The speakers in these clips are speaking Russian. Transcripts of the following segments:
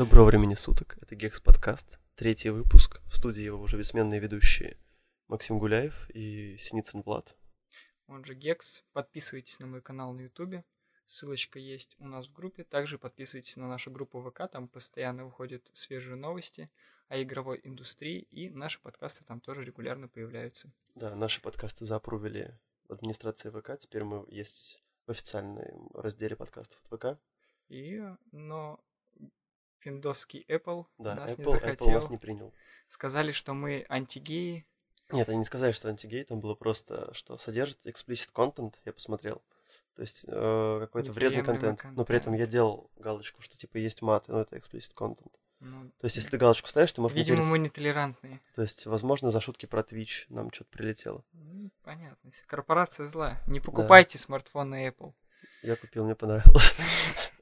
Доброго времени суток. Это Гекс подкаст. Третий выпуск. В студии его уже бессменные ведущие Максим Гуляев и Синицын Влад. Он же Гекс. Подписывайтесь на мой канал на Ютубе. Ссылочка есть у нас в группе. Также подписывайтесь на нашу группу ВК. Там постоянно выходят свежие новости о игровой индустрии. И наши подкасты там тоже регулярно появляются. Да, наши подкасты запрувили в администрации ВК. Теперь мы есть в официальном разделе подкастов от ВК. И, но финдосский Apple Да, нас не Apple, захотел. Apple нас не принял. Сказали, что мы антигеи. Нет, они не сказали, что антигей, там было просто, что содержит explicit content, я посмотрел. То есть э, какой-то вредный Неприемлемый контент. Но при этом я контент. делал галочку, что типа есть маты, но это explicit content. Ну, То есть если ты галочку ставишь, ты можешь видимо, материться. мы нетолерантные. То есть, возможно, за шутки про Twitch нам что-то прилетело. Ну, понятно. Корпорация зла. Не покупайте смартфон на Apple. Я купил, мне понравилось.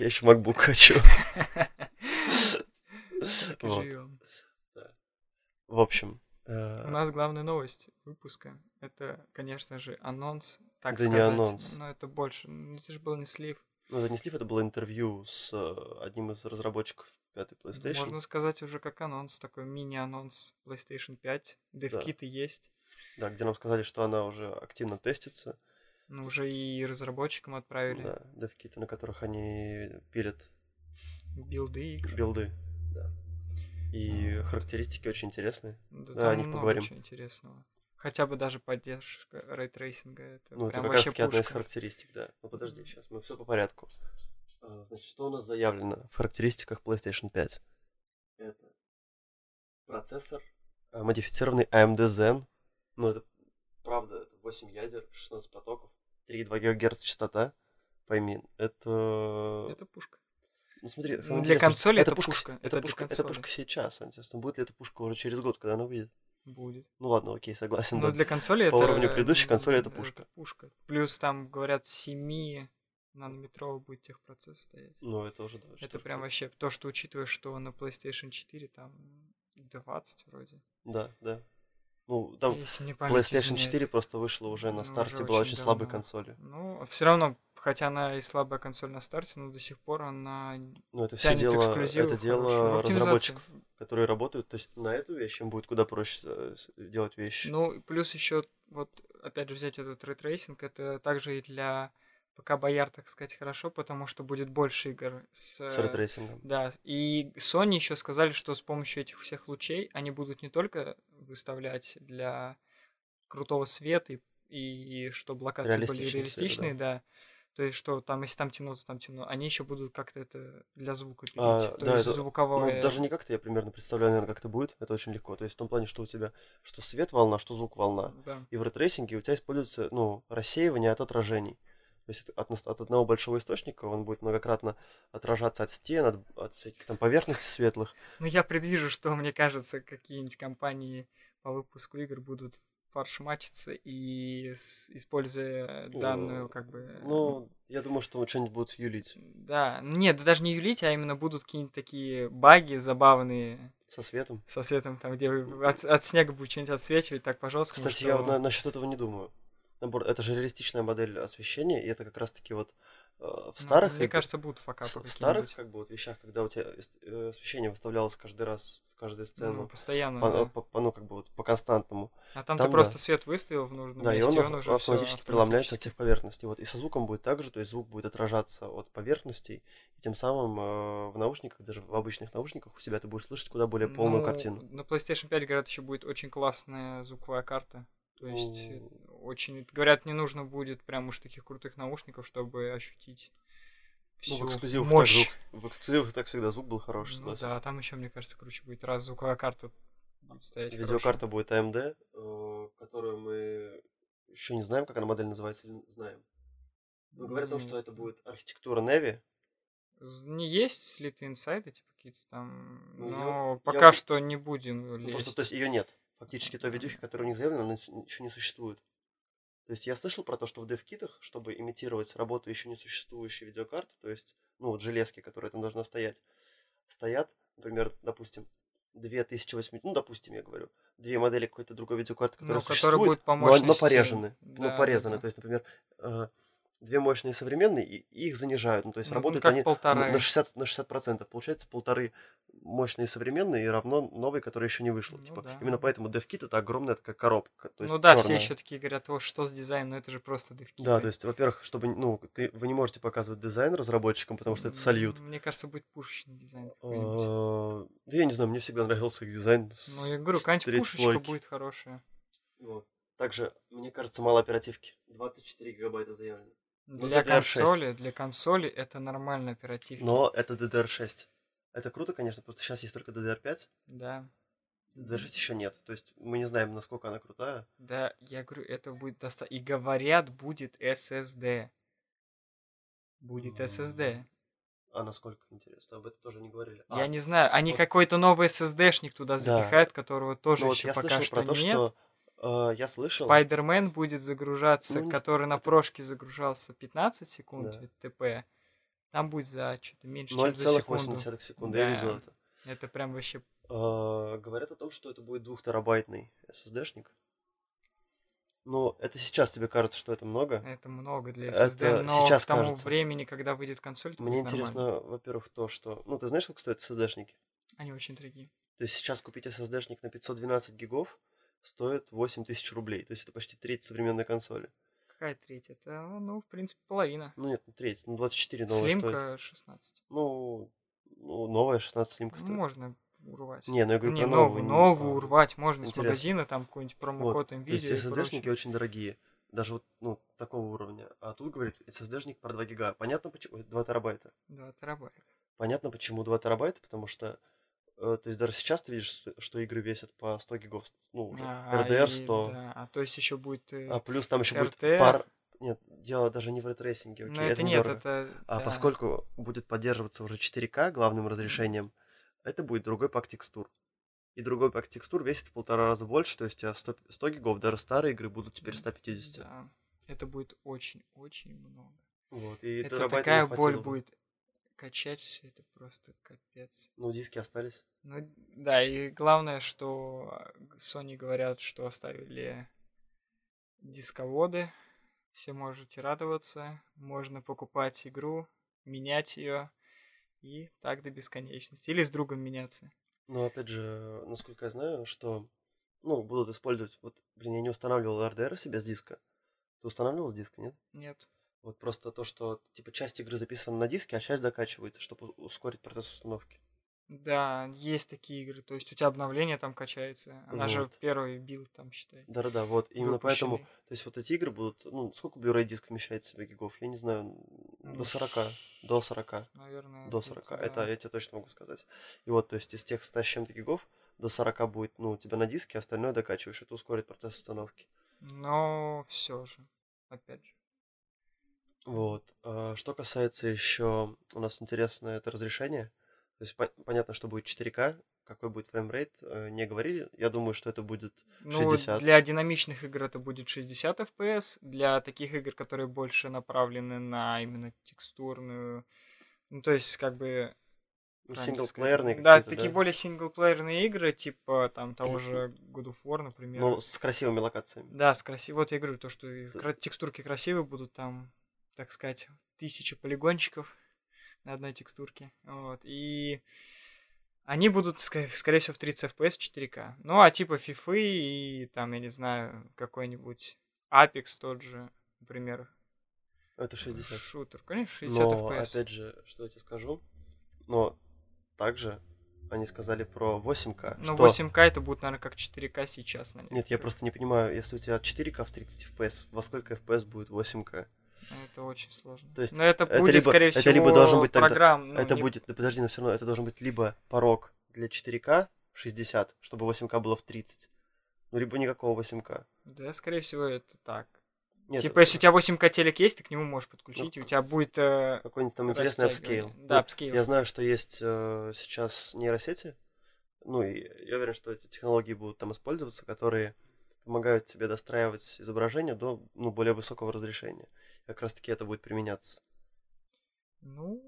Я еще MacBook хочу. Вот. В общем, э, У нас главная новость выпуска. Это, конечно же, анонс. Так не сказать. анонс. Но это больше. ну, Это же был не слив. ну, это не слив, это было интервью с э, одним из разработчиков пятой PlayStation. Можно сказать уже как анонс. Такой мини-анонс PlayStation 5. Девкиты есть. Да, где нам сказали, что она уже активно тестится. Ну, уже и разработчикам отправили Да, devkit ы, на которых они пилят build ы игр. build ы. Да. И характеристики очень интересные. Да, Да, о них поговорим. чего интересного. Хотя бы даже поддержка ray tracing а. Это Ну, это как раз таки одна из пушка. характеристик, да. Ну, подожди, сейчас мы все по порядку. А, Значит, что у нас заявлено в характеристиках PlayStation 5? Это процессор, а, модифицированный AMD Zen. Ну, это правда, это 8 ядер, 16 потоков, 3,2 ГГц частота. Пойми, это... Это пушка. Ну, смотри, для консоли это пушка, пушка, Это, это пушка, это пушка сейчас. Интересно, будет ли эта пушка уже через год, когда она выйдет? Будет. Ну ладно, окей, согласен. Но да. для консоли По это... уровню предыдущей консоли это пушка. пушка. Плюс там, говорят, 7 нанометровый будет техпроцесс стоять. Ну, это уже, да. это прям тут. вообще то, что учитывая, что на PlayStation 4 там 20 вроде. Да, да. Ну, там PlayStation изменяет. 4 просто вышла уже на Ну, старте, уже была очень очень слабой консолью. Ну, все равно, хотя она и слабая консоль на старте, но до сих пор она Ну, это все дело, это дело разработчиков, которые работают. То есть на эту вещь им будет куда проще э, делать вещи. Ну, плюс еще, вот, опять же, взять этот ray tracing, это также и для ПК Бояр, так сказать, хорошо, потому что будет больше игр с... с ray tracing ом. Да, и Sony еще сказали, что с помощью этих всех лучей они будут не только выставлять для крутого света и, и чтобы локации были света, реалистичные, да. То есть, что там, если там темно, то там темно. Они еще будут как-то это для звука пилить. А, то да, есть это- звуковое. Ну, даже не как-то, я примерно представляю, наверное, как это будет. Это очень легко. То есть в том плане, что у тебя что свет волна, что звук волна. Да. И в ray tracing е у тебя используется, ну, рассеивание от отражений. То есть от, от одного большого источника он будет многократно отражаться от стен, от, от всяких там поверхностей светлых. Ну, я предвижу, что, мне кажется, какие-нибудь компании по выпуску игр будут фаршмачиться и с- используя данную, как бы... Ну, я думаю, что что-нибудь будут юлить Да, ну нет, да даже не юлить, а именно будут какие-нибудь такие баги забавные со светом. со светом, там, где от, от снега будет что-нибудь отсвечивать так по-жесткому, Кстати, что- я вот на- насчет этого не думаю. Набор, это же реалистичная модель освещения, и это как раз-таки вот э, в Ну, старых Мне игр- кажется, будут факапы в старых как бы вот вещах, когда у тебя э, освещение выставлялось каждый раз в каждую Ну, сцену, постоянно, по, да. по- по- ну как бы вот по константному, А там, там ты просто да. свет выставил в нужном да, и месте, он, и он уже автоматически преломляется от всех поверхностей. Вот и со звуком будет так же, то есть звук будет отражаться от поверхностей, и тем самым э, в наушниках, даже в обычных наушниках у себя ты будешь слышать куда более полную Ну, картину. На PlayStation 5, говорят, еще будет очень классная звуковая карта. То есть, Ну. Очень, говорят, не нужно будет прям уж таких крутых наушников, чтобы ощутить Ну, всю в эксклюзивах, так мощь. звук, в эксклюзивах так всегда звук был хороший, Ну согласен. да, там еще, мне кажется, круче будет, раз звуковая карта будет стоять Видеокарта будет AMD, э, которую мы еще не знаем, как она модель называется, или знаем. Но говорят о том, что это будет архитектура Navy. Не есть слитые инсайды, типа какие-то там, Ну, я- но я пока вот- что не будем Ну, лезть. просто, то есть ее нет. Фактически той видюхи, которая у них заявлена, она еще не существует. То есть я слышал про то, что в DevKit, чтобы имитировать работу еще не существующей видеокарты, то есть, ну, вот железки, которые там должна стоять, стоят, например, допустим, 2008, ну, допустим, я говорю, две модели какой-то другой видеокарты, Ну, которая которые существует, будут по но, но порезаны. да, ну, порезаны. да. То есть, например, э, две мощные современные, и их занижают. Ну, то есть Ну, работают они на- полторы. на 60, на 60%. Получается полторы мощные современные и равно новый, который еще не вышел. Ну типа, да. именно поэтому DevKit это огромная такая коробка. То есть ну да, все чёрная. еще такие говорят, о, что с дизайном, но это же просто девки. Да, то есть, во-первых, чтобы, ну, ты, вы не можете показывать дизайн разработчикам, потому что это сольют. Мне кажется, будет пушечный дизайн. А, Да я не знаю, мне всегда нравился их дизайн. Ну, я говорю, какая-нибудь пушечка будет хорошая. Также, мне кажется, мало оперативки. 24 гигабайта заявлено. Ну, Для DDR6. консоли, для консоли это нормально оперативки. Но это DDR6. Это круто, конечно, просто сейчас есть только DDR5. Да. DDR6 еще нет. То есть мы не знаем, насколько она крутая. Да, я говорю, это будет достаточно. И говорят, будет SSD. Будет М. SSD. А насколько интересно, об этом тоже не говорили. Я А, не знаю, они вот- какой-то новый SSD-шник туда Да. запихают, которого тоже ну вот еще я пока слышал что про то, нет. что... э, я слышал... Спайдермен будет загружаться, Ну, который на это- прошке загружался 15 секунд Да. ТП. Там будет за что-то меньше, чем за секунду. 0,8 секунды. Я видел Да. это. Это прям вообще... А, говорят о том, что это будет двухтерабайтный SSD-шник. Но это сейчас тебе кажется, что это много. Это много для Это SSD, но сейчас к тому кажется. времени, когда выйдет консоль, это Мне интересно, во-первых, то, что... Ну, ты знаешь, сколько стоят SSD-шники? Они очень дорогие. То есть сейчас купить SSD-шник на 512 гигов стоит 8 тысяч рублей. То есть это почти треть современной консоли. Какая треть? Это, ну, в принципе, половина. Ну нет, ну треть. Ну 24 новая стоит. Слимка 16. Ну, ну, новая 16 слимка стоит. можно урвать. Не, ну я говорю не, про новую, новую. урвать можно из интересно. магазина, там какой-нибудь промокод Вот. То есть NVIDIA SSD-шники очень дорогие. Даже вот, ну, такого уровня. А тут, говорит, SSD-шник про 2 гига. Понятно почему? Ой, 2 терабайта. 2 терабайта. Понятно почему 2 терабайта, потому что то есть даже сейчас ты видишь, что- игры весят по 100 гигов, ну, уже. А, RDR и 100. да, а то есть еще будет... э, А плюс там еще будет RTX. пар... Нет, дело даже не в ray tracing е, окей, ну, это, это нет, недорого. это... А да. поскольку будет поддерживаться уже 4К главным разрешением, это будет другой пак текстур. И другой пак текстур весит в полтора раза больше, то есть у тебя 100, 100 гигов, даже старые игры будут теперь 150. Да, это будет очень-очень много. Вот, и Это такая боль бы. будет. Качать все это просто капец. Ну, диски остались. Ну, да, и главное, что Sony говорят, что оставили дисководы. Все можете радоваться. Можно покупать игру, менять ее. И так до бесконечности. Или с другом меняться. Но опять же, насколько я знаю, что ну, будут использовать. Вот, блин, я не устанавливал RDR себе с диска. Ты устанавливал с диска, нет? Нет. Вот просто то, что типа часть игры записана на диске, а часть докачивается, чтобы ускорить процесс установки. Да, есть такие игры. То есть у тебя обновление там качается. Она же Вот. первый build там, считай. Да-да-да, вот. Именно поэтому, то есть вот эти игры будут, ну, сколько Blu-ray диск вмещает в себя гигов? Я не знаю, Ну, до 40, до 40, Наверное. до где-то, 40. Это да. я тебе точно могу сказать. И вот, то есть из тех 100 с чем-то гигов до 40 будет, ну, у тебя на диске, остальное докачиваешь, это ускорит процесс установки. Но все же. Опять же. Вот. А Что касается еще, у нас интересно это разрешение. То есть пон- понятно, что будет 4К, какой будет frame rate, э, не говорили. Я думаю, что это будет Ну, 60. для динамичных игр это будет 60 FPS, для таких игр, которые больше направлены на именно текстурную, ну, то есть, как бы... ну, синглплеерные? Да, такие более синглплеерные игры, типа там того же God of War, например. Ну, с красивыми локациями. Да, с красивой. Вот я говорю, то, что кра- текстурки красивые будут, там, так сказать, тысяча полигончиков на одной текстурке. Вот. И они будут, скорее всего, в 30 FPS 4К. Ну, а типа FIFA и там, я не знаю, какой-нибудь Apex тот же, например, Это 60. шутер. Конечно, 60 Но, FPS. опять же, что я тебе скажу, но также они сказали про 8К. Ну, что... 8К это будет, наверное, как 4К сейчас на Нет, я просто не понимаю, если у тебя 4К в 30 FPS, во сколько FPS будет 8К? Это очень сложно. То есть Но это, это будет, либо- скорее это всего, либо должен быть тогда- программ. ну, это не- будет, да подожди, но все равно это должен быть либо порог для 4К 60, чтобы 8К было в 30, ну, либо никакого 8К. Да, скорее всего, это так. Нет, типа, если у тебя 8К телек есть, ты к нему можешь подключить, Ну, и у тебя будет... э, какой-нибудь там интересный upscale. Да, Ну, upscale. Я знаю, что есть э, сейчас нейросети, ну, и я уверен, что эти технологии будут там использоваться, которые помогают тебе достраивать изображение до ну, более высокого разрешения. И как раз таки это будет применяться. Ну,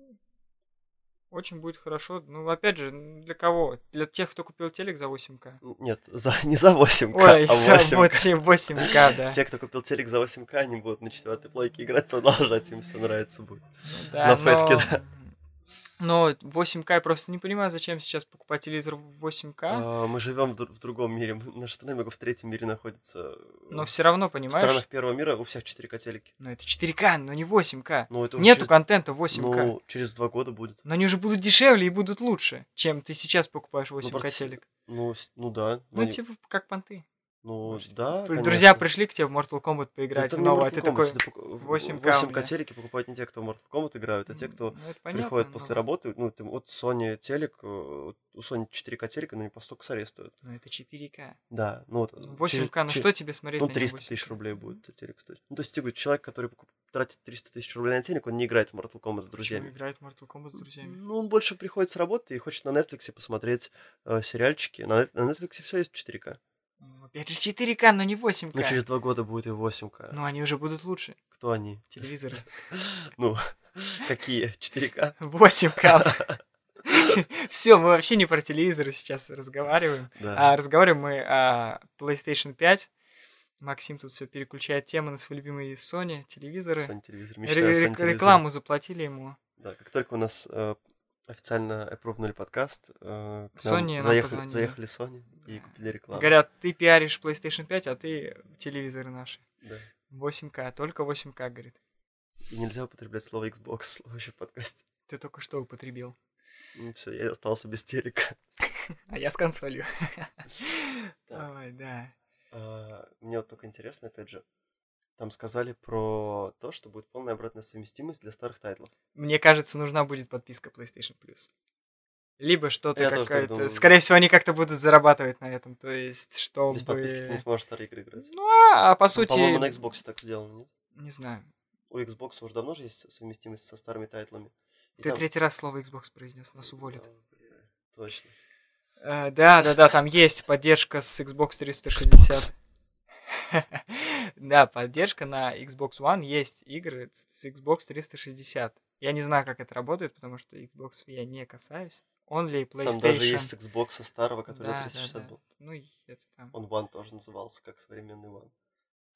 Очень будет хорошо. Ну, опять же, для кого? Для тех, кто купил телек за 8К. Нет, за, не за 8К, Ой, а за 8К. 8, 8К, да. Те, кто купил телек за 8К, они будут на четвертой плойке играть, продолжать, им все нравится будет. Да, На но- да. Но 8К я просто не понимаю, зачем сейчас покупать телевизор в 8К. А, мы живем в, в другом мире. Наша страна немного в третьем мире находится. Но все равно, в понимаешь? странах первого мира у всех 4К телеки. Ну это 4К, но не 8К. Ну, это Нету через- контента 8К. Ну, через два года будет. Но они уже будут дешевле и будут лучше, чем ты сейчас покупаешь 8К просто с- телек. Ну, с- ну да. но Ну, не- типа, как понты. Ну да, Друзья конечно. пришли к тебе в Mortal Kombat поиграть Это в новое, а ты Kombat, такой... ты пок- 8К у 8К меня. телеки покупают не те, кто в Mortal Kombat играют, а те, кто Ну, понятно, приходят но- после работы. Ну, ты, вот Sony телек, э, у Sony 4К телека, но не по 100 косарей стоит. Ну, это 4К. Да, ну вот. 8К, ну че- что тебе смотреть Ну, на нем 300 8К? тысяч рублей будет телек стоить. Ну, то есть, типа, человек, который покуп- тратит 300 тысяч рублей на телек, он не играет в Mortal Kombat с Почему друзьями. играет в Mortal Kombat с друзьями? Ну, он больше приходит с работы и хочет на Netflix посмотреть э, сериальчики. На, на Netflix все есть 4К. Опять же 4К, но не 8К. Ну, через два года будет и 8К. Ну, они уже будут лучше. Кто они? Телевизоры. Ну, какие? 4К? 8К. Все, мы вообще не про телевизоры сейчас разговариваем. Да. А разговариваем мы о PlayStation 5. Максим тут все переключает темы на свои любимые Sony телевизоры. Sony телевизор. Мечтаю Sony рекламу заплатили ему. Да, как только у нас э, официально опробовали подкаст, э, к Sony нам нам заехали, позвонили. заехали Sony и купили рекламу. Говорят, ты пиаришь PlayStation 5, а ты телевизоры наши. Да. 8К, только 8К, говорит. И нельзя употреблять слово Xbox вообще в подкасте. Ты только что употребил. Ну все, я остался без телека. А я с консолью. Да. Ой, да. А, Мне вот только интересно, опять же, там сказали про то, что будет полная обратная совместимость для старых тайтлов. Мне кажется, нужна будет подписка PlayStation Plus. Либо что-то какое-то... Скорее всего, они как-то будут зарабатывать на этом. То есть, чтобы... Без подписки ты не сможешь старые игры играть. Ну, а, а по Ну, сути... По-моему, на Xbox так сделано, нет? Не знаю. У Xbox уже давно же есть совместимость со старыми тайтлами. И Ты там- третий раз слово Xbox произнес, нас уволят. Точно. Э, Да, да, да, там есть поддержка с Xbox 360. Да, поддержка на Xbox One есть игры с Xbox 360. Я не знаю, как это работает, потому что Xbox я не касаюсь. Only PlayStation. Там даже есть с Xbox старого, который Да, на да, 360 да. был. Ну, это там. Он One тоже назывался, как современный One.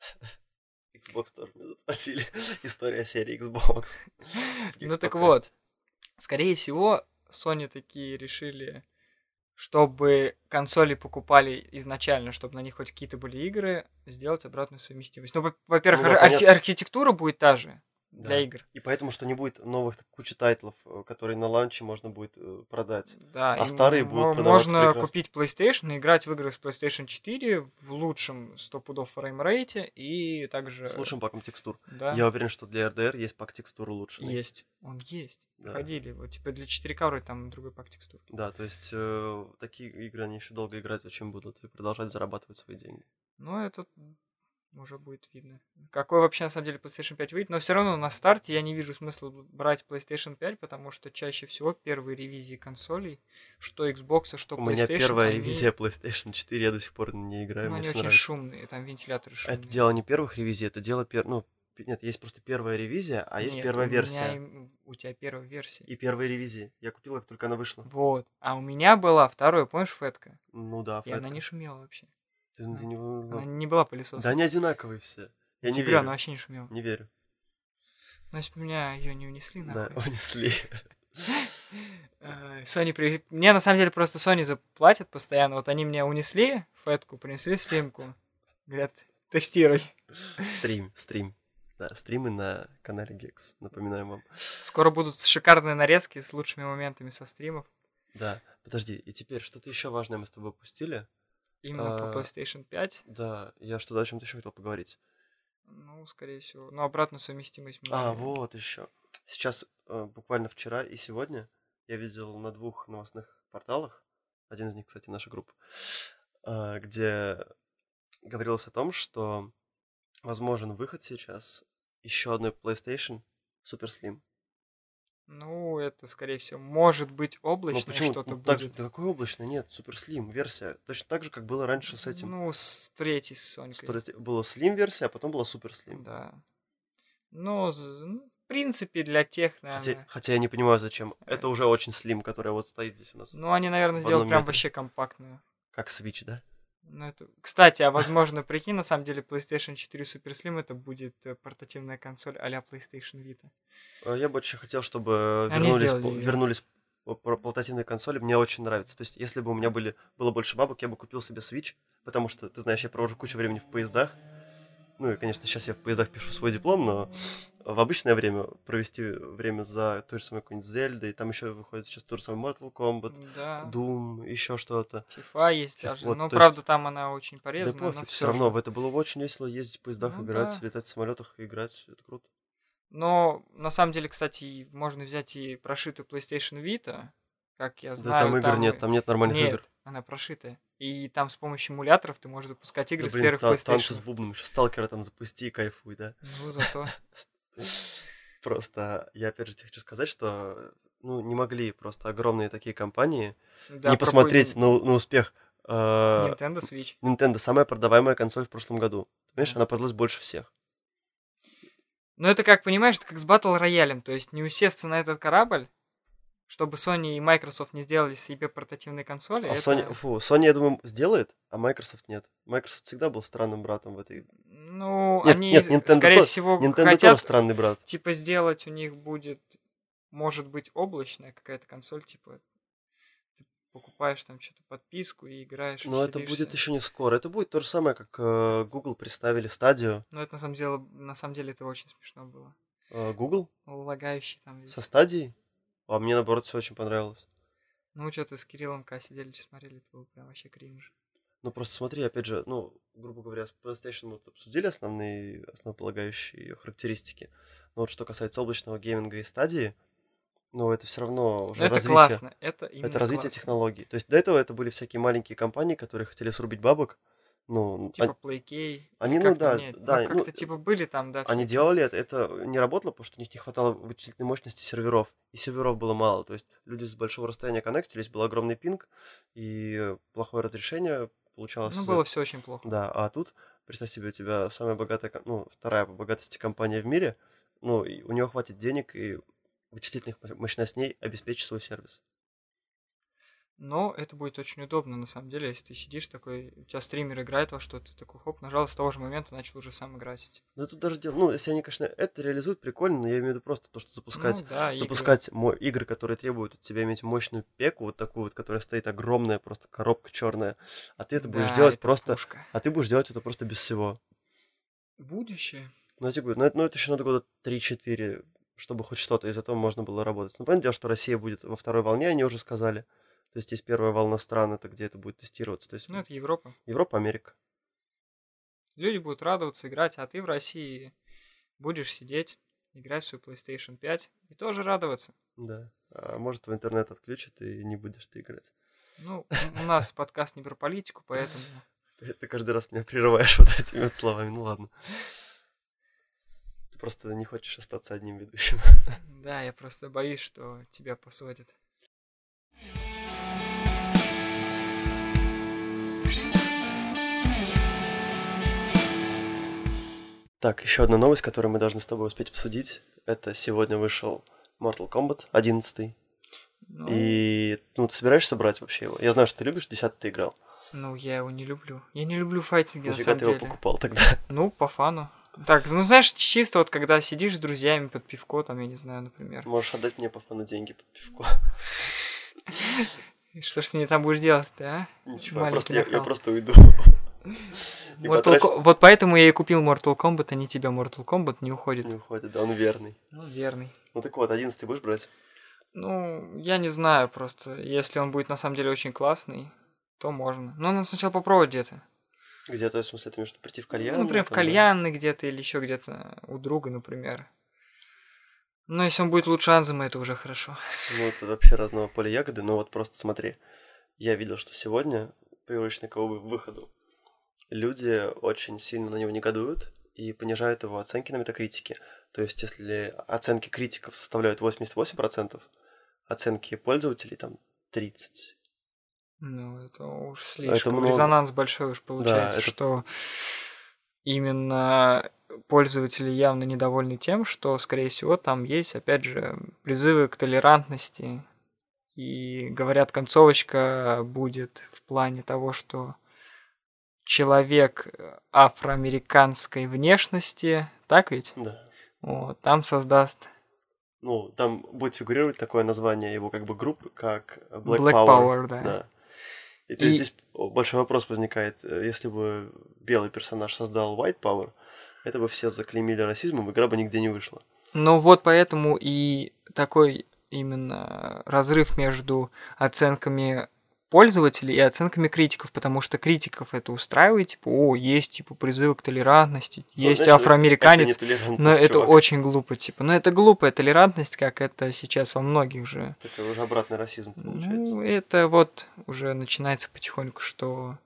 Xbox тоже мне заплатили. История серии Xbox. Ну так вот, скорее всего, Sony такие решили, чтобы консоли покупали изначально, чтобы на них хоть какие-то были игры, сделать обратную совместимость. Ну, во- во-первых, Ну да, архитектура будет та же для Да. игр. И поэтому, что не будет новых кучи тайтлов, э, которые на ланче можно будет э, продать. Да, А старые будут продаваться Можно прекрасно. купить PlayStation и играть в игры с PlayStation 4 в лучшем 100 пудов фреймрейте и также... С лучшим паком текстур. Да, Я уверен, что для RDR есть пак текстур улучшенный. есть. Он есть. Да. Ходили. Вот типа для 4К вроде там другой пак текстур. Да, то есть э, такие игры они еще долго играть очень будут и продолжать зарабатывать свои деньги. Ну, это уже будет видно. Какой вообще на самом деле PlayStation 5 выйдет. Но все равно на старте я не вижу смысла брать PlayStation 5, потому что чаще всего первые ревизии консолей, что Xbox, что У PlayStation... меня первая они- ревизия PlayStation 4, я до сих пор не играю, Ну, они очень нравится. шумные, там вентиляторы шумные. Это дело не первых ревизий, это дело пер... ну, нет, есть просто первая ревизия, а есть Нет, первая у меня версия. им- у тебя первая версия. И первая ревизия. Я купил, как только она вышла. Вот. А у меня была вторая, помнишь, фетка? Ну да, И она не шумела вообще. Ты- ты не- Она не была пылесосом. Да они одинаковые все. Я не верю. она вообще не шумела. Не верю. Ну, если бы меня ее не унесли, Да, нахуй. унесли. Э, Sony при... Мне на самом деле просто Sony заплатят постоянно. Вот они мне унесли фетку, принесли слимку. Говорят, тестируй. Стрим, стрим. Да, стримы на канале Gex, напоминаем вам. Скоро будут шикарные нарезки с лучшими моментами со стримов. Да, подожди, и теперь что-то еще важное мы с тобой опустили. Именно А. по PlayStation 5. Да, я что-то о чем-то еще хотел поговорить. Ну, скорее всего. Ну, обратную совместимость. мы- А, вот еще. Сейчас, э, буквально вчера и сегодня, я видел на двух новостных порталах, один из них, кстати, наша группа, э, где говорилось о том, что возможен выход сейчас еще одной PlayStation Super Slim. Ну, это, скорее всего, может быть Ну облачное почему? что-то Ну, так же- будет. да какой облачный? Нет, Super Slim версия. Точно так же, как было раньше с этим. Ну, с третьей с Сонькой. С третьей- Была Slim версия, а потом была Super Slim. Да. Ну, ну, принципе, для тех, Хотя, наверное. хотя я не понимаю, зачем. Это уже очень слим, которая вот стоит здесь у нас. Ну, они, наверное, в сделают прям метре. вообще компактную. Как Switch, да? Ну, это... Кстати, а возможно, прикинь, на самом деле PlayStation 4 Super Slim это будет э, портативная консоль а-ля PlayStation Vita. А Я бы очень хотел, чтобы Они вернулись, по- вернулись по- по- портативные консоли. Мне очень нравится. То есть, если бы у меня были, было больше бабок, я бы купил себе Switch, потому что, ты знаешь, я провожу кучу времени в поездах. Ну и, конечно, сейчас я в поездах пишу свой диплом, но в обычное время провести время за той же самой какой-нибудь Зельдой, там еще выходит сейчас же самый Mortal Kombat, Да. Doom, еще что-то. FIFA есть Фиф- даже. вот, ну, то правда, есть- там она очень Да полезна, но пофиг, все все равно, в это было очень весело ездить в поездах, Ну играть, да. летать в самолетах и играть, это круто. Но на самом деле, кстати, можно взять и прошитую PlayStation Vita, как я знаю. да там игр нет, и- там нет нормальных Нет, игр. она прошитая. И там с помощью эмуляторов ты можешь запускать игры Да, с блин, первых та- PlayStation. танцы с бубном, еще сталкера там запусти и кайфуй, да? Ну, зато. Просто я опять же тебе хочу сказать, что ну, не могли просто огромные такие компании Да, не пропу- посмотреть на, на успех. э, Nintendo Switch. Nintendo самая продаваемая консоль в прошлом году. Понимаешь, Да. она продалась больше всех. Но это как, понимаешь, это как с Battle Royale. То есть не усесться на этот корабль, чтобы Sony и Microsoft не сделали себе портативные консоли. А это- Sony, фу, Sony, я думаю, сделает, а Microsoft нет. Microsoft всегда был странным братом в этой. Ну, Нет, они, нет, Nintendo скорее то- всего, Nintendo хотят, тоже странный брат. типа, сделать у них будет, может быть, облачная какая-то консоль, типа, ты покупаешь там что-то подписку и играешь, Но это будет еще не скоро. Это будет то же самое, как э, Google представили стадию. Но это на самом деле, на самом деле это очень смешно было. Э, Google Лагающий там весь. со стадией. А мне, наоборот, все очень понравилось. Ну, что-то с Кириллом К сидели, смотрели, это было прям вообще кринж. Ну, просто смотри, опять же, ну, грубо говоря, с PlayStation мы вот обсудили основные, основополагающие ее характеристики. Но вот что касается облачного гейминга и стадии, ну, это все равно уже Но это развитие. классно, это именно это развитие классно. технологий. То есть до этого это были всякие маленькие компании, которые хотели срубить бабок. Ну, Типа они, PlayKey. они, ну да, нет. да, Ну, ну, как-то типа были там, да. они делали это, это не работало, потому что у них не хватало вычислительной мощности серверов, и серверов было мало. То есть люди с большого расстояния коннектились, был огромный пинг, и плохое разрешение получалось. Ну, было все очень плохо. Да, а тут, представь себе, у тебя самая богатая, ну, вторая по богатости компания в мире, ну, у нее хватит денег и вычислительных мо- мощностей обеспечить свой сервис. Но это будет очень удобно, на самом деле, если ты сидишь такой, у тебя стример играет во что-то, ты такой, хоп, нажал, с того же момента начал уже сам играть. Да тут даже дело, ну, если они, конечно, это реализуют, прикольно, но я имею в виду просто то, что запускать, Ну, да, игры. запускать мо- игры, которые требуют от тебя иметь мощную пеку, вот такую вот, которая стоит огромная, просто коробка черная, а ты это будешь Да, делать это просто, пушка. а ты будешь делать это просто без всего. Будущее. Ну, я тебе говорю, ну это, ну, это еще надо года 3-4, чтобы хоть что-то из этого можно было работать. Ну, понятное дело, что Россия будет во второй волне, они уже сказали. То есть есть первая волна стран, это где это будет тестироваться. То есть Ну, это Европа. Европа, Америка. Люди будут радоваться, играть, а ты в России будешь сидеть, играть в свою PlayStation 5 и тоже радоваться. Да. А может, в интернет отключат и не будешь ты играть. Ну, у нас подкаст не про политику, поэтому... Ты, каждый раз меня прерываешь вот этими вот словами. Ну ладно. Ты просто не хочешь остаться одним ведущим. Да, я просто боюсь, что тебя посадят. Так, еще одна новость, которую мы должны с тобой успеть обсудить. Это сегодня вышел Mortal Kombat 11. Ну, И, ну, ты собираешься брать вообще его? Я знаю, что ты любишь, 10 ты играл. ну, я его не люблю. Я не люблю файтинги, на Нафига самом ты его деле. покупал тогда? Ну, по фану. Так, ну знаешь, чисто вот когда сидишь с друзьями под пивко, там, я не знаю, например. Можешь отдать мне по фану деньги под пивко. Что ж ты мне там будешь делать-то, а? Ничего, я просто, я, просто уйду. Mortal Ко- Вот поэтому я и купил Mortal Kombat, а не тебя Mortal Kombat не уходит. Не уходит, да, он верный. Ну, верный. Ну так вот, 11 будешь брать? Ну, я не знаю просто. Если он будет на самом деле очень классный, то можно. Но надо сначала попробовать где-то. Где-то, в смысле, ты имеешь прийти в кальян? Ну, например, в да? кальянной где-то или еще где-то у друга, например. Но если он будет лучше Анзема, это уже хорошо. Ну, это вообще разного поля ягоды, но вот просто смотри. Я видел, что сегодня, приурочный к выходу, люди очень сильно на него негодуют и понижают его оценки на метакритике. То есть, если оценки критиков составляют 88%, оценки пользователей там 30%. Ну, это уж слишком. много. Резонанс большой уж получается, это- что именно пользователи явно недовольны тем, что, скорее всего, там есть, опять же, призывы к толерантности. И, говорят, концовочка будет в плане того, что человек афроамериканской внешности, так ведь? Да. Вот, там создаст Ну, там будет фигурировать такое название его как бы группы, как Black, Black Power. Power, да. И то есть здесь большой вопрос возникает, э, если бы белый персонаж создал White Power, это бы все заклеймили расизмом, игра бы нигде не вышла. Ну вот поэтому и такой именно разрыв между оценками пользователей и оценками критиков, потому что критиков это устраивает, типа, о, есть типа призывы к толерантности, Ну, есть знаешь, афроамериканец, это но это чувак. очень глупо, типа, но это глупая толерантность, как это сейчас во многих же. Такой уже обратный расизм получается. Ну, это вот уже начинается потихоньку, что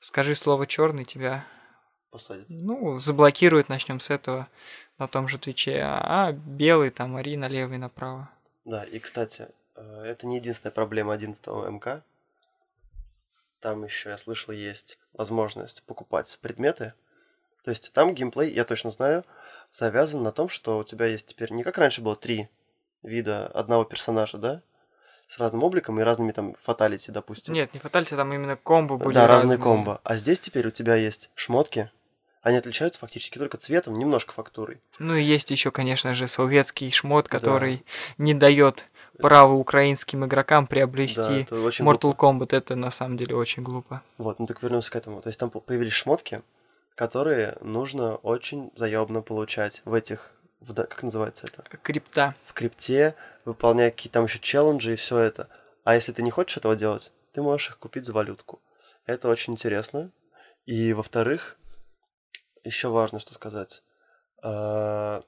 скажи слово черный тебя Посадят. ну, заблокируют, начнем с этого на том же Твиче, а белый там ори налево и направо. Да, и, кстати, э, это не единственная проблема 11 МК. Там еще, я слышал, есть возможность покупать предметы. То есть там геймплей, я точно знаю, завязан на том, что у тебя есть теперь не как раньше было три вида одного персонажа, да? С разным обликом и разными там фаталити, допустим. Нет, не фаталити, там именно комбо были да, разные разные. комбо. А здесь теперь у тебя есть шмотки. Они отличаются фактически только цветом, немножко фактурой. Ну и есть еще, конечно же, советский шмот, который не дает права украинским игрокам Да, приобрести очень Mortal Kombat. Это на самом деле очень глупо. Вот, ну так вернемся к этому. То есть там по- появились шмотки, которые нужно очень заебно получать в этих, в да- как называется это? Крипта. В крипте, выполняя какие-то там еще челленджи и все это. А если ты не хочешь этого делать, ты можешь их купить за валютку. Это очень интересно. И во-вторых, еще важно, что сказать. А,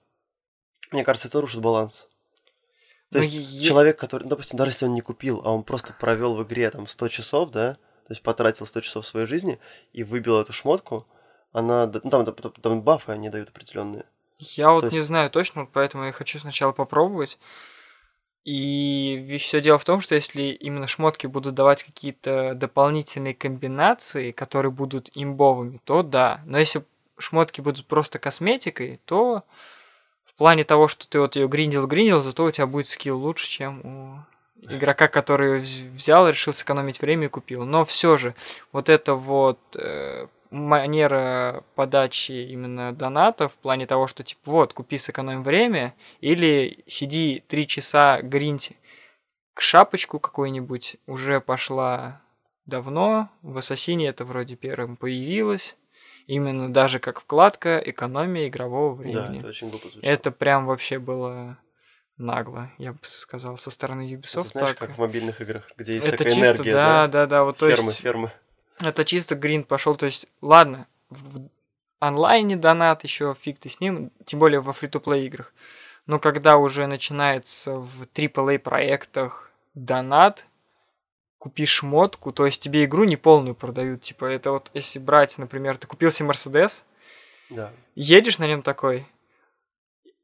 Мне кажется, это рушит баланс. То Ну, есть е- человек, который, ну, допустим, даже если он не купил, а он просто провел в игре там 100 часов, да, то есть потратил 100 часов своей жизни и выбил эту шмотку, она, ну, там, там, там бафы они дают определенные. Я вот есть- не знаю точно, поэтому я хочу сначала попробовать. И все дело в том, что если именно шмотки будут давать какие-то дополнительные комбинации, которые будут имбовыми, то да. Но если шмотки будут просто косметикой, то плане того, что ты вот ее гриндил, гриндил, зато у тебя будет скилл лучше, чем у игрока, который вз- взял, решил сэкономить время и купил. Но все же, вот это вот э, манера подачи именно доната в плане того, что типа вот, купи, сэкономим время, или сиди три часа гринти к шапочку какую-нибудь, уже пошла давно, в Ассасине это вроде первым появилось, именно даже как вкладка экономия игрового Да, времени. это очень глупо звучит. Это прям вообще было нагло, я бы сказал, со стороны Ubisoft. Это знаешь, так. как в мобильных играх, где есть это всякая чисто, энергия, да, да, да, вот то фермы, есть фермы. это чисто гринд пошел, то есть, ладно, в онлайне донат еще фиг ты с ним, тем более во фри-то-плей играх. Но когда уже начинается в AAA проектах донат, купи шмотку, то есть тебе игру неполную продают. Типа это вот если брать, например, ты купил себе Мерседес, Да. едешь на нем такой,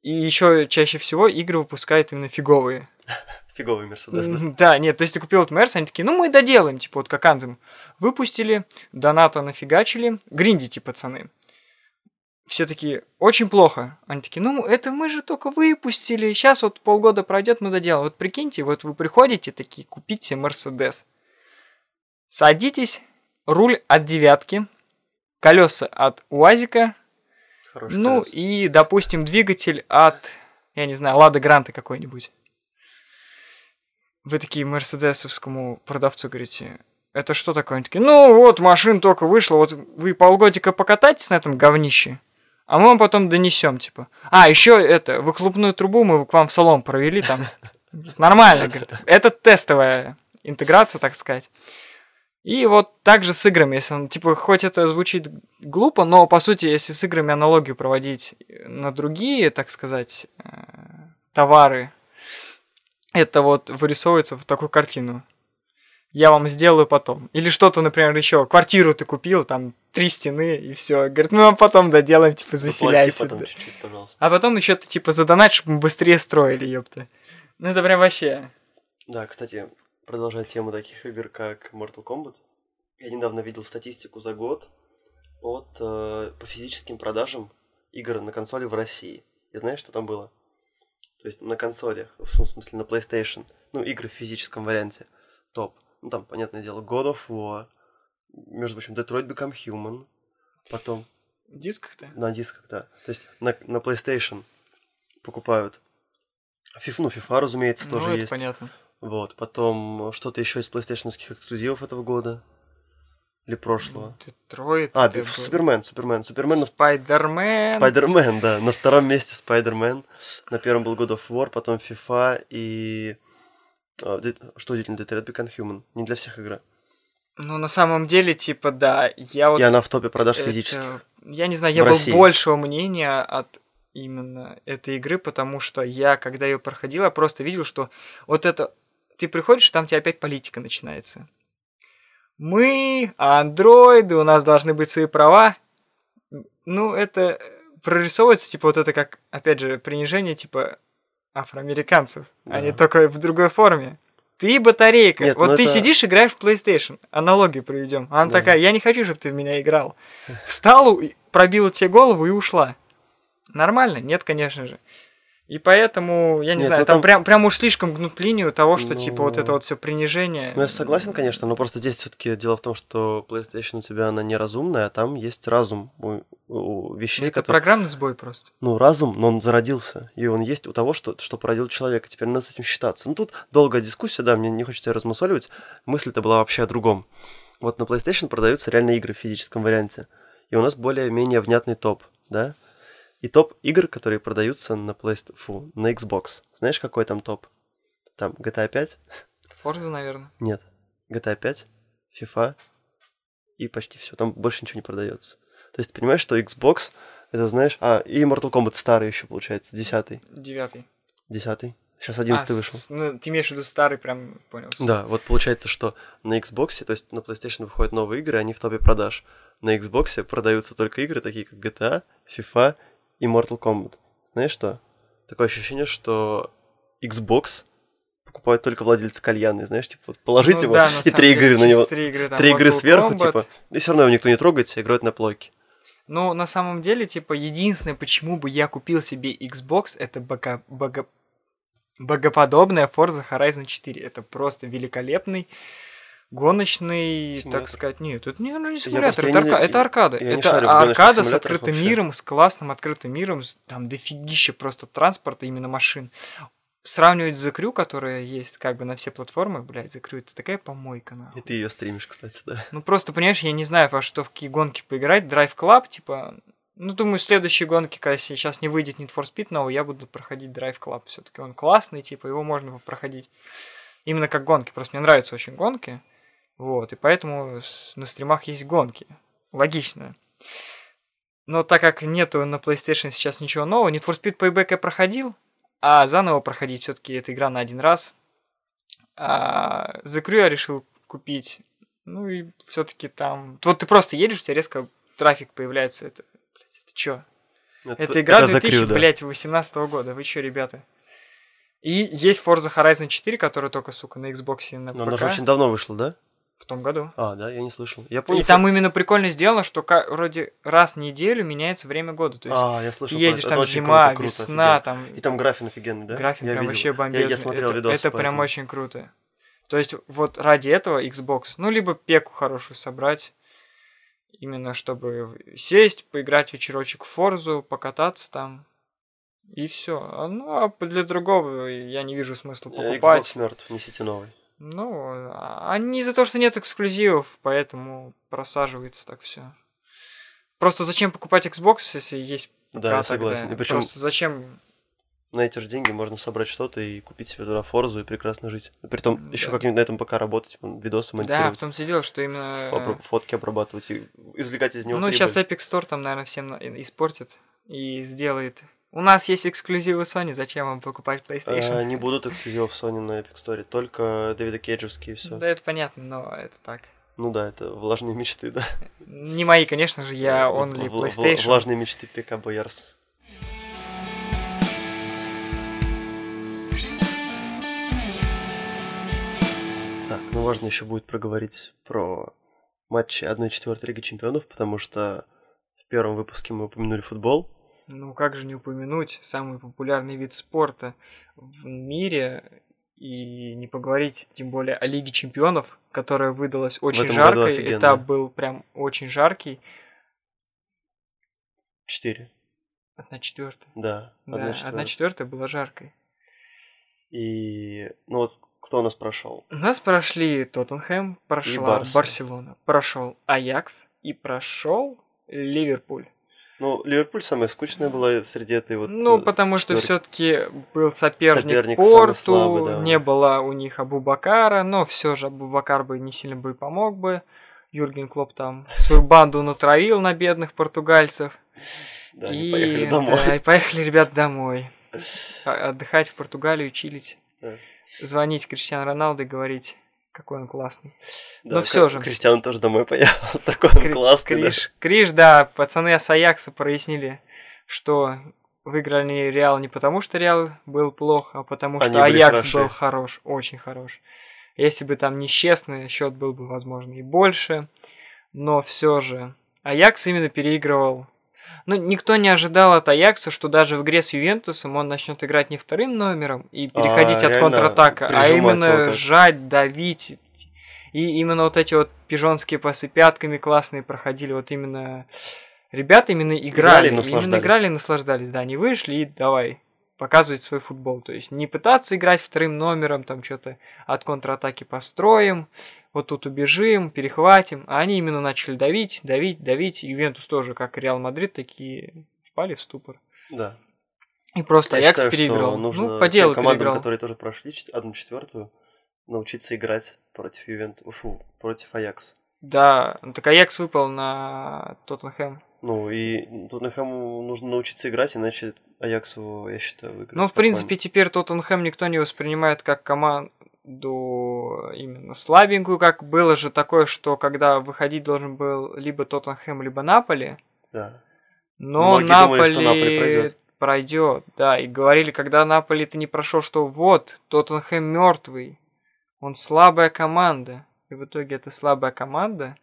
и еще чаще всего игры выпускают именно фиговые. Фиговый Мерседес, да. Да, нет, то есть ты купил этот Мерс, они такие, ну мы доделаем, типа вот как Анзем. Выпустили, доната нафигачили, гриндите, пацаны. Все такие, очень плохо. Они такие, ну это мы же только выпустили, сейчас вот полгода пройдет, мы доделаем. Вот прикиньте, вот вы приходите такие, купите Мерседес. Садитесь, руль от девятки, колеса от УАЗика, Хороший ну колес. и, допустим, двигатель от, я не знаю, Лада Гранта какой-нибудь. Вы такие мерседесовскому продавцу говорите, это что такое? Они такие, ну вот, машина только вышла, вот вы полгодика покатайтесь на этом говнище, а мы вам потом донесем, типа. А, еще это, выхлопную трубу мы к вам в салон провели там. Нормально, говорит. Это тестовая интеграция, так сказать. И вот так же с играми, если он, типа, хоть это звучит глупо, но по сути, если с играми аналогию проводить на другие, так сказать, э, товары, это вот вырисовывается в такую картину. Я вам сделаю потом. Или что-то, например, еще. Квартиру ты купил, там три стены, и все. Говорит, мы вам потом доделаем, типа, заселяйся. потом да. чуть-чуть, пожалуйста. А потом еще ты, типа, задонать, чтобы мы быстрее строили, ёпта. Ну это прям вообще. Да, кстати, продолжая тему таких игр, как Mortal Kombat, я недавно видел статистику за год от, э, по физическим продажам игр на консоли в России. И знаешь, что там было? То есть на консоли, в смысле на PlayStation, ну, игры в физическом варианте, топ. Ну, там, понятное дело, God of War, между прочим, Detroit Become Human, потом... В дисках-то? На дисках, да. То есть на, на PlayStation покупают FIFA, ну, FIFA, разумеется, тоже ну, это есть. понятно. Вот, потом что-то еще из PlayStation эксклюзивов этого года. Или прошлого. Детройт. А, это Супермен, Супермен. Супермен Спайдермен. Спайдермен, да. На втором месте Спайдермен. На первом был God of War, потом FIFA и... а, Что удивительно, Detroit Become Human. Не для всех игра. Ну, на самом деле, типа, да, я вот... И она в топе продаж это- физических. Я не знаю, я был России. большего мнения от именно этой игры, потому что я, когда ее проходил, я просто видел, что вот это... Ты приходишь, там у тебя опять политика начинается. Мы, андроиды, у нас должны быть свои права. Ну, это прорисовывается, типа, вот это как, опять же, принижение, типа, афроамериканцев, а не Да. только в другой форме. Ты батарейка. Нет, вот ну ты это- сидишь, играешь в PlayStation. Аналогию проведем. Она Да. такая, я не хочу, чтобы ты в меня играл. Встала, пробила тебе голову и ушла. Нормально? Нет, конечно же. И поэтому, я не Нет, знаю, ну там, там- прям, прям уж слишком гнут линию того, что типа вот Ну, это вот все принижение. Ну, я согласен, конечно, но просто здесь все-таки дело в том, что PlayStation у тебя она неразумная, а там есть разум у, вещей, это которые... программный сбой просто. Ну, разум, но он зародился, и он есть у того, что, что породил человека. Теперь надо с этим считаться. Ну, тут долгая дискуссия, да, мне не хочется её размусоливать. Мысль-то была вообще о другом. Вот на PlayStation продаются реально игры в физическом варианте. И у нас более-менее внятный топ, да? И топ игр, которые продаются на PlayStation, фу, на Xbox. Знаешь, какой там топ? Там GTA 5? Форза, наверное. Нет. GTA 5, FIFA и почти все. Там больше ничего не продается. То есть ты понимаешь, что Xbox, это знаешь... А, и Mortal Kombat старый еще, получается, десятый. Девятый. Десятый. Сейчас А, одиннадцатый вышел. с- ну, ты имеешь в виду старый, прям понял. Да, вот получается, что на Xbox, то есть на PlayStation выходят новые игры, они в топе продаж. На Xbox продаются только игры, такие как GTA, FIFA и Mortal Kombat. Знаешь что? Такое ощущение, что Xbox покупают только владельцы кальяны, знаешь, типа вот положить Ну его да, и три игры на него. Три игры, там, Три игры сверху, Kombat. типа, и все равно его никто не трогает, все играют на плойке. Ну, на самом деле, типа, единственное, почему бы я купил себе Xbox, это бога... бога... богоподобная Forza Horizon 4. Это просто великолепный гоночный, Симулятор. так сказать, нет, это не, ну, не симулятор, это, я не- арка- это аркада. я это шарю аркада с открытым вообще. миром, с классным открытым миром, там дофигища просто транспорта, именно машин. Сравнивать с The Crew, которая есть как бы на все платформы, блядь, The Crew это такая помойка, нахуй. И ты ее стримишь, кстати, да. Ну просто, понимаешь, я не знаю, во что в какие гонки поиграть. Drive Club, типа. Ну, думаю, следующие гонки, когда сейчас не выйдет Need for Speed новый, я буду проходить Drive Club. Все-таки он классный, типа, его можно проходить. Именно как гонки. Просто мне нравятся очень гонки. Вот, и поэтому на стримах есть гонки. Логично. Но так как нету на PlayStation сейчас ничего нового, Need for Speed Payback я проходил, а заново проходить все-таки эта игра на один раз. А The Crew я решил купить. Ну и все-таки там... Вот ты просто едешь, у тебя резко трафик появляется. Это, блядь, это чё? Это игра это The 2000, Crew, да. блядь, 18 года. Вы чё, ребята? И есть Forza Horizon 4, которая только, сука, на Xbox и на Но она ПК же очень давно вышла, да? В том году. А, да, я не слышал. Я И помню, там именно прикольно сделано, что ка- вроде раз в неделю меняется время года. То есть А, я ты слышал. ездишь про это. там Это зима, круто, круто, весна, офигенно. там И там графин офигенный, да? график Я прям видел. вообще Я- бомбезный. Я, смотрел это, видосы это прям очень круто. То есть вот ради этого Xbox, ну либо пеку хорошую собрать, именно чтобы сесть, поиграть вечерочек в Форзу, покататься там, и все. Ну, а для другого я не вижу смысла Э, покупать. Xbox мертв, несите новый. Ну, а не из-за того, что нет эксклюзивов, поэтому просаживается так все. Просто зачем покупать Xbox, если есть Да, я согласен. тогда? И причем Просто зачем на эти же деньги можно собрать что-то и купить себе туда форзу и прекрасно жить. Притом еще Да. как-нибудь на этом ПК работать, видосы Да, в монтировать, том-то и дело, что именно... фо- фотки обрабатывать и извлекать из него Ну, прибыль. сейчас Epic Store там, наверное, всем испортит и сделает. У нас есть эксклюзивы Sony, зачем вам покупать PlayStation? А, не будут эксклюзивов Sony на Epic Store, только Дэвида Кейджевские и все. Да, это понятно, но это так. Ну да, это влажные мечты, да. Не мои, конечно же, я only В- в- PlayStation. Влажные мечты ПК Боярс. Так, ну важно еще будет проговорить про матчи 1-4 Лиги Чемпионов, потому что в первом выпуске мы упомянули футбол, Ну, как же не упомянуть самый популярный вид спорта в мире и не поговорить, тем более, о Лиге Чемпионов, которая выдалась очень жаркой. Этап был прям очень жаркий. Четыре. Одна четвертая. Да, Да, одна одна четвертая. четвертая была жаркой. И, ну вот, кто у нас прошел? У нас прошли Тоттенхэм, прошла. Барселона, прошел Аякс и прошел Ливерпуль. Ну, Ливерпуль самая скучная была среди этой вот... Ну, э, потому что все-таки был соперник, Соперник Порту, слабый, да. не было у них Абубакара, но все же Абубакар бы не сильно бы и помог бы. Юрген Клоп там свою банду натравил на бедных португальцев. Да, они и, поехали домой. Да, и поехали, ребят, домой. А- Отдыхать в Португалию, чилить. Да. Звонить Криштиану Роналду и говорить, какой он классный. Да, но Кри- же. Криштиану тоже домой поехал. Такой он Кри- классный, да. Криш, Криш, да, пацаны с Аякса прояснили, что выиграли Реал не потому, что Реал был плох, а потому Они что Аякс хороши. был хорош, очень хорош. Если бы там нечестно, счет был бы, возможно, и больше. Но все же Аякс именно переигрывал. Ну, никто не ожидал от Аякса, что даже в игре с Ювентусом он начнет играть не вторым номером и А, переходить от реально контратака, а именно жать, давить. И именно вот эти вот пижонские пасы пятками классные проходили. Вот именно ребята именно играли. Играли и именно наслаждались. играли наслаждались. Да, они вышли и давай показывать свой футбол. То есть не пытаться играть вторым номером, там что-то от контратаки построим, вот тут убежим, перехватим. А они именно начали давить, давить, давить. Ювентус тоже, как и Реал Мадрид, такие впали в ступор. Да. И просто Я Аякс считаю, переиграл. что нужно ну, по делу командам, переиграл. которые тоже прошли одну четвертую, научиться играть против Ювенту, фу, против Аякс. Да, ну так Аякс выпал на Тоттенхэм. Ну и Тоттенхэму нужно научиться играть, иначе Аякс его, я считаю, выиграет. Ну, в спокойно. принципе, теперь Тоттенхэм никто не воспринимает как команду именно слабенькую, как было же такое, что когда выходить должен был либо Тоттенхэм, либо Наполи, Да. но Многие Наполи, думали, что Наполи пройдет. пройдет, да, и говорили, когда Наполи ты не прошел, что вот, Тоттенхэм мертвый, он слабая команда, и в итоге эта слабая команда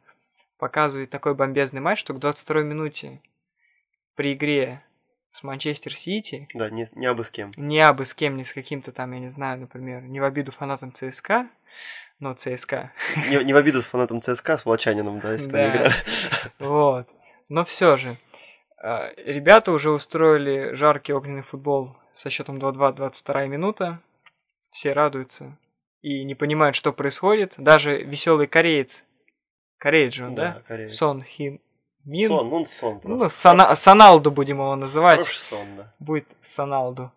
показывает такой бомбезный матч, что к 22 минуте при игре с Манчестер Сити Да, не, не абы с кем. не абы с кем, не с каким-то там, я не знаю, например, не в обиду фанатам ЦСКА, но ЦСКА, Не, не в обиду фанатам ЦСКА с Волчанином, да, если они Да. играли. вот. Но все же, э, ребята уже устроили жаркий огненный футбол со счетом 2-2, 22 минута, все радуются и не понимают, что происходит. Даже веселый кореец, кореец же он, да? кореец. Сон Хин Мин. Сон, ну он сон просто. Ну, Сана- Саналду будем его называть. Хороший сон, да. будет Саналду.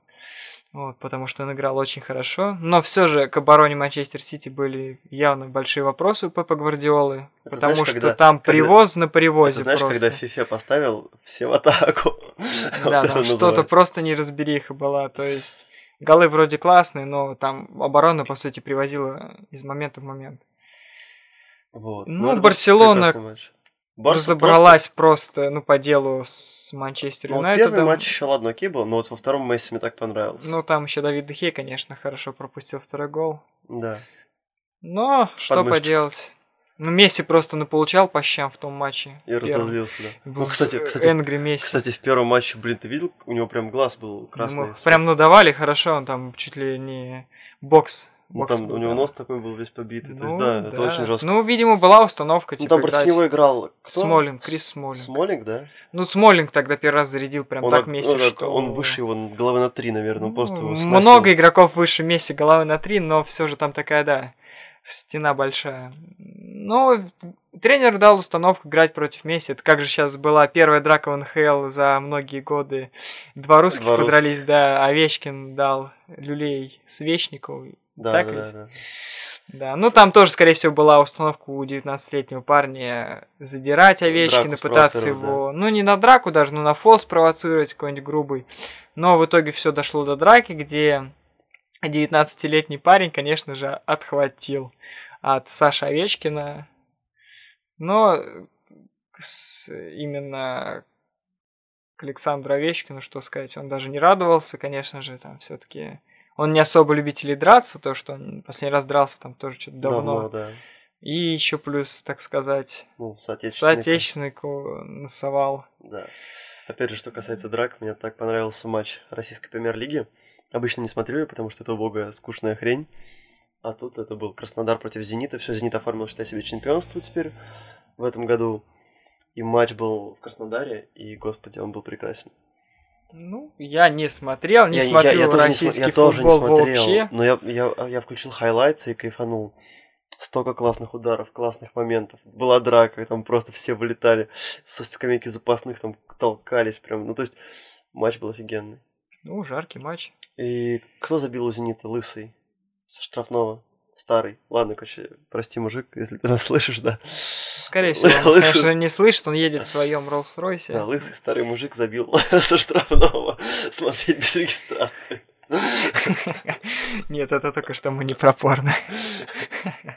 Вот, потому что он играл очень хорошо. Но все же к обороне Манчестер Сити были явно большие вопросы у Пепа Гвардиолы. Это потому знаешь, что когда- там когда- привоз на привозе Это знаешь, просто. когда Фифе поставил все в атаку. Вот Да, это там что-то просто неразбериха была. То есть голы вроде классные, но там оборона, по сути, привозила из момента в момент. Вот. Ну, был Барселона. Барса Разобралась просто, ну, по делу с Манчестер просто- Ну, вот Юнайтедом. первый матч еще ладно, окей был, но вот во втором Месси мне так понравился. Ну, там еще Давид Дехе, конечно, хорошо пропустил второй гол. Да. Но что Подмышечку. поделать. Ну, Месси просто наполучал по щам в том матче. И Первом. разозлился, да. Был Ну, кстати, кстати, Энгри Месси. Кстати, в первом матче, блин, ты видел, у него прям глаз был красный. Ну, прям надавали хорошо, он там чуть ли не бокс. Ну, там был, у него да. нос такой был весь побитый. То есть, Ну, да, это очень жестко. Ну, видимо, была установка, Ну, типа, там против играть. него играл кто? Смолинг, Крис Смолинг. Смолинг, да? Ну, Смолинг тогда первый раз зарядил прям он, так Месси, он от- что... он выше его головы на три, наверное, он просто его Ну, сносил. Много игроков выше Месси головы на три, но все же там такая, да, стена большая. Но тренер дал установку играть против Месси. Это как же сейчас была первая драка в НХЛ за многие годы. Два русских Два русских. подрались, да, Овечкин дал люлей Свечникову. Да, так да, ведь? да, да. Да, ну там тоже, скорее всего, была установка у 19-летнего парня задирать Овечкина, пытаться его, ну не на драку даже, но на фол спровоцировать какой-нибудь грубый. Но в итоге все дошло до драки, где 19-летний парень, конечно же, отхватил от Саши Овечкина. Но именно к Александру Овечкину, что сказать, он даже не радовался, конечно же, там все-таки он не особо любитель драться, то, что он последний раз дрался там тоже что-то давно. Давно, да. И еще плюс, так сказать, Ну, соотечественника. соотечественнику насовал. Да. Опять же, что касается драк, мне так понравился матч российской премьер-лиги. Обычно не смотрю ее, потому что это убогая, скучная хрень. А тут это был Краснодар против Зенита. Все, Зенит оформил, считай себе, чемпионство теперь в этом году. И матч был в Краснодаре, и, господи, он был прекрасен. Ну, я не смотрел, не я, смотрю я, я тоже российский не, я тоже не футбол смотрел, вообще. но я, я, я включил хайлайтсы и кайфанул. Столько классных ударов, классных моментов. Была драка, там просто все вылетали со скамейки запасных, там толкались прям. Ну, то есть, матч был офигенный. Ну, жаркий матч. И кто забил у Зенита? Лысый. Со штрафного. Старый. Ладно, короче, прости, мужик, если ты нас слышишь, да. Скорее всего, он, Лысый- конечно, не слышит, он едет в своем Роллс-Ройсе. Да, лысый старый мужик забил со штрафного. Смотреть без регистрации. Нет, это только что мы не пропорно.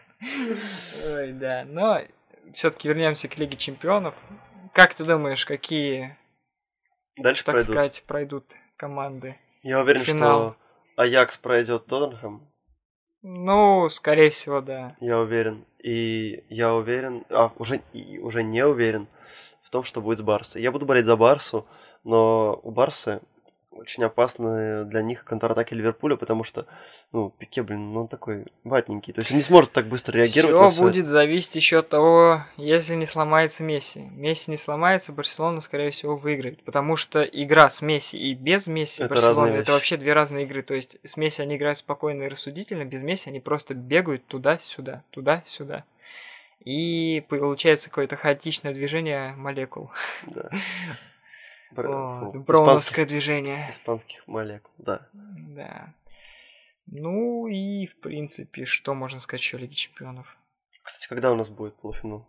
Ой, да. Но все-таки вернемся к Лиге Чемпионов. Как ты думаешь, какие, Дальше так пройдут. сказать, пройдут команды? Я уверен, финал. что Аякс пройдет Тоттенхэм. Ну, скорее всего, да. Я уверен. И я уверен, а уже, уже не уверен в том, что будет с Барсой. Я буду болеть за Барсу, но у Барсы очень опасны для них контратаки Ливерпуля, потому что, ну, Пике, блин, ну, он такой ватненький. То есть он не сможет так быстро реагировать Все всё будет зависеть еще от того, если не сломается Месси. Месси не сломается, Барселона, скорее всего, выиграет. Потому что игра с Месси и без Месси Это Барселона это вообще две разные игры. То есть с Месси они играют спокойно и рассудительно, без Месси они просто бегают туда-сюда, туда-сюда. И получается какое-то хаотичное движение молекул. Да. Бр- Вот, фу, Броуновское движение. испанских, молекул, да. Да. Ну и, в принципе, что можно сказать еще о Лиге Чемпионов? Кстати, когда у нас будет полуфинал?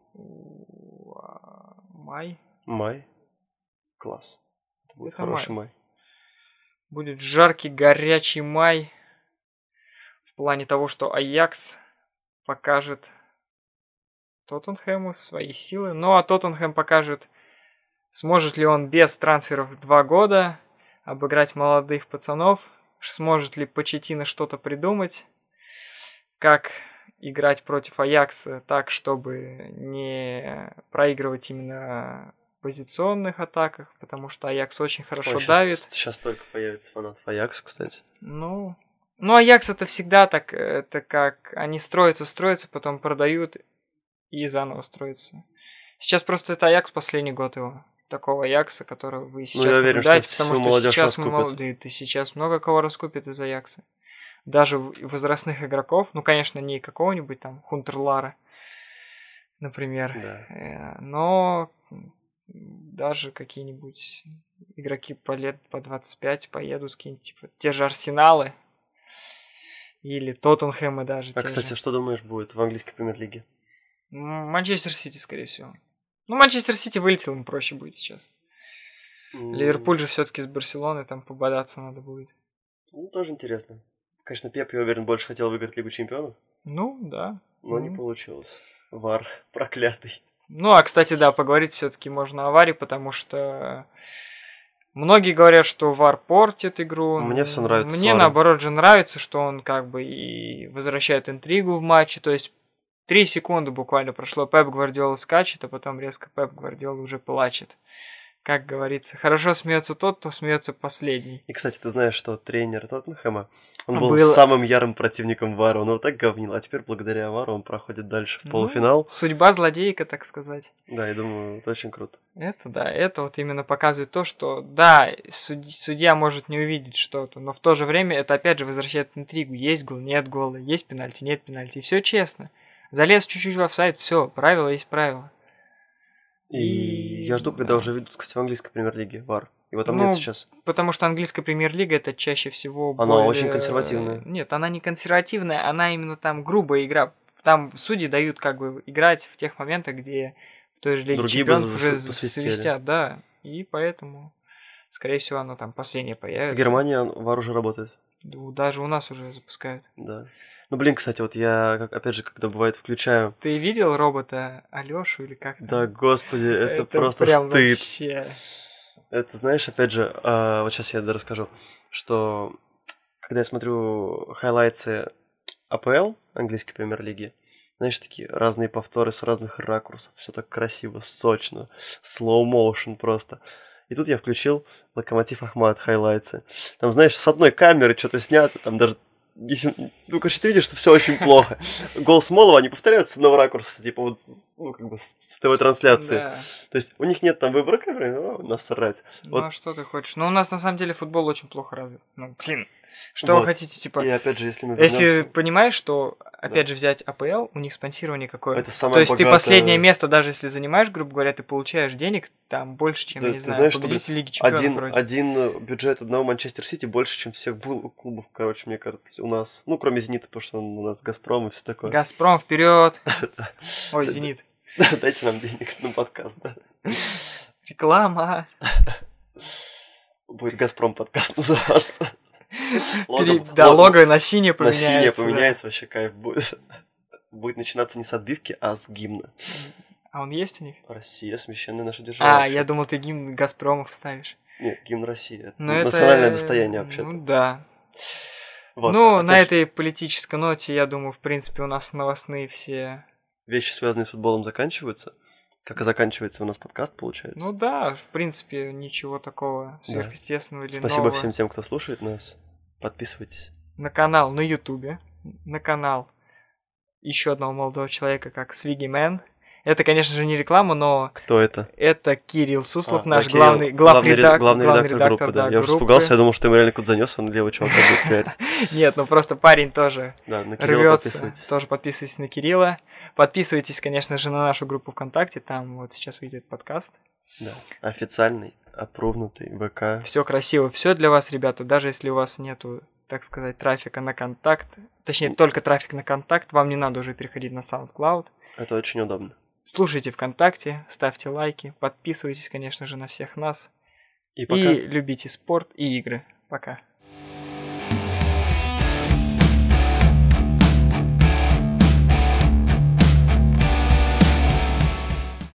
А, Май. Май? Класс. Это будет Это хороший май. Будет жаркий, горячий май. В плане того, что Аякс покажет Тоттенхэму свои силы. Ну а Тоттенхэм покажет, сможет ли он без трансферов в два года обыграть молодых пацанов, сможет ли Почетина что-то придумать, как играть против Аякса так, чтобы не проигрывать именно в позиционных атаках, потому что Аякс очень хорошо Ой, щас- давит. Сейчас только появится фанат Аякс, кстати. Ну, ну Аякс это всегда так, это как они строятся, строятся, потом продают и заново строятся. Сейчас просто это Аякс последний год его. Такого Аякса, которого вы сейчас Ну, я уверен, что потому что сейчас раскупят. молодые, ты сейчас много кого раскупит из Аякса. Даже возрастных игроков, ну, конечно, не какого-нибудь там Хунтерлара, например, Да. Э, но даже какие-нибудь игроки по лет по 25 поедут какие-нибудь типа те же Арсеналы или Тоттенхэмы даже. А, кстати, же. что думаешь будет в английской премьер-лиге? Манчестер Сити, скорее всего. Ну, Манчестер Сити вылетел, им проще будет сейчас. М, Ливерпуль же все-таки с Барселоной там пободаться надо будет. Ну, тоже интересно. Конечно, Пеп, я уверен, больше хотел выиграть Лигу Чемпионов, Ну, да. но не Мгм. получилось. Вар проклятый. Ну, а, кстати, да, поговорить все-таки можно о Варе, потому что многие говорят, что Вар портит игру. Мне всё нравится Мне, наоборот, же нравится, что он как бы и возвращает интригу в матче. То есть три секунды буквально прошло, Пеп Гвардиола скачет, а потом резко Пеп Гвардиола уже плачет. Как говорится, хорошо смеется тот, кто смеется последний. И, кстати, ты знаешь, что тренер Тоттенхэма, он был Был- самым ярым противником Вара. Он его так говнил, а теперь благодаря Вару он проходит дальше в Ну, полуфинал. Судьба злодейка, так сказать. Да, я думаю, это очень круто. Это да, это вот именно показывает то, что да, суд- судья может не увидеть что-то, но в то же время это опять же возвращает интригу. Есть гол, нет гола, есть пенальти, нет пенальти. И все честно. Залез чуть-чуть в офсайд, все, правило есть правило. И, И- я жду, когда да. уже ведут, кстати, в английской премьер-лиге Вар. Его там Ну, нет сейчас. Потому что английская премьер-лига это чаще всего Она более- очень консервативная. Нет, она не консервативная, она именно там грубая игра. Там судьи дают как бы играть в тех моментах, где в той же Лиге Другие Чемпионов уже свистят, да. И поэтому, скорее всего, оно там последнее В появится. Германии он- Вар уже работает. Даже у нас уже запускают. Да. Ну, блин, кстати, вот я, как, опять же, когда бывает, включаю. Ты видел робота Алёшу или как? там? Да, господи, это, просто прям стыд. вообще. Это, знаешь, опять же, а, вот сейчас я расскажу, что когда я смотрю хайлайтсы АПЛ, английской премьер-лиги, знаешь, такие разные повторы с разных ракурсов, все так красиво, сочно, motion просто. И тут я включил Локомотив Ахмат, хайлайтсы. Там, знаешь, с одной камеры что-то снято, там даже если, ну, короче, ты видишь, что все очень плохо. Гол Смолова, они повторяются с одного ракурса, типа вот, ну, как бы с ТВ-трансляции. Да. То есть у них нет там выбора камеры, ну, насрать. Ну Вот. а что ты хочешь? Ну у нас на самом деле футбол очень плохо развит. Ну, блин. Что Вот. вы хотите, типа... И опять же, если мы Если вернемся- понимаешь, что, опять же, взять АПЛ, у них спонсирование какое. Это самое То есть ты богатое- последнее место, даже если занимаешь, грубо говоря, ты получаешь денег там больше, чем, Да, я не ты знаю, знаешь, что, победитель Лиги Чемпионов один, вроде. один бюджет одного Манчестер Сити больше, чем всех был клубов, короче, мне кажется, у нас. Ну, кроме Зенита, потому что он у нас Газпром и все такое. Газпром вперед! Ой, Зенит. Дайте нам денег на подкаст, да. Реклама. Будет Газпром подкаст называться. Да, лого лого на на поменяется. синее да. поменяется, вообще кайф будет. Будет начинаться не с отбивки, а с гимна. А он есть у них? Россия, священная наша держава. А, вообще. я думал, ты гимн Газпрома вставишь. Нет, гимн России. Это Ну, это- национальное достояние вообще. Ну, да. Вот, ну, опять на же, этой политической ноте, я думаю, в принципе, у нас новостные все... Вещи, связанные с футболом, заканчиваются. Как и заканчивается у нас подкаст, получается. Ну да, в принципе, ничего такого сверхъестественного или Спасибо нового. всем тем, кто слушает нас. Подписывайтесь. На канал на Ютубе, на канал еще одного молодого человека, как Свиги Мэн. Это, конечно же, не реклама, но Кто это? это Кирилл Суслов, А, наш да, главный, главный, ре- главредак- главный редактор, группы, да. Я уже группы. испугался, я думал, что ему реально кто-то занес, он левый пиарить. Нет, ну просто парень тоже Да, на рвется. Тоже подписывайтесь на Кирилла. Подписывайтесь, конечно же, на нашу группу ВКонтакте. Там вот сейчас выйдет подкаст. Да. Официальный, опрувнутый ВК. Все красиво, все для вас, ребята. Даже если у вас нету, так сказать, трафика на контакт, точнее, только трафик на контакт, вам не надо уже переходить на SoundCloud. Это очень удобно. Слушайте ВКонтакте, ставьте лайки, подписывайтесь, конечно же, на всех нас. И пока. И любите спорт и игры. Пока.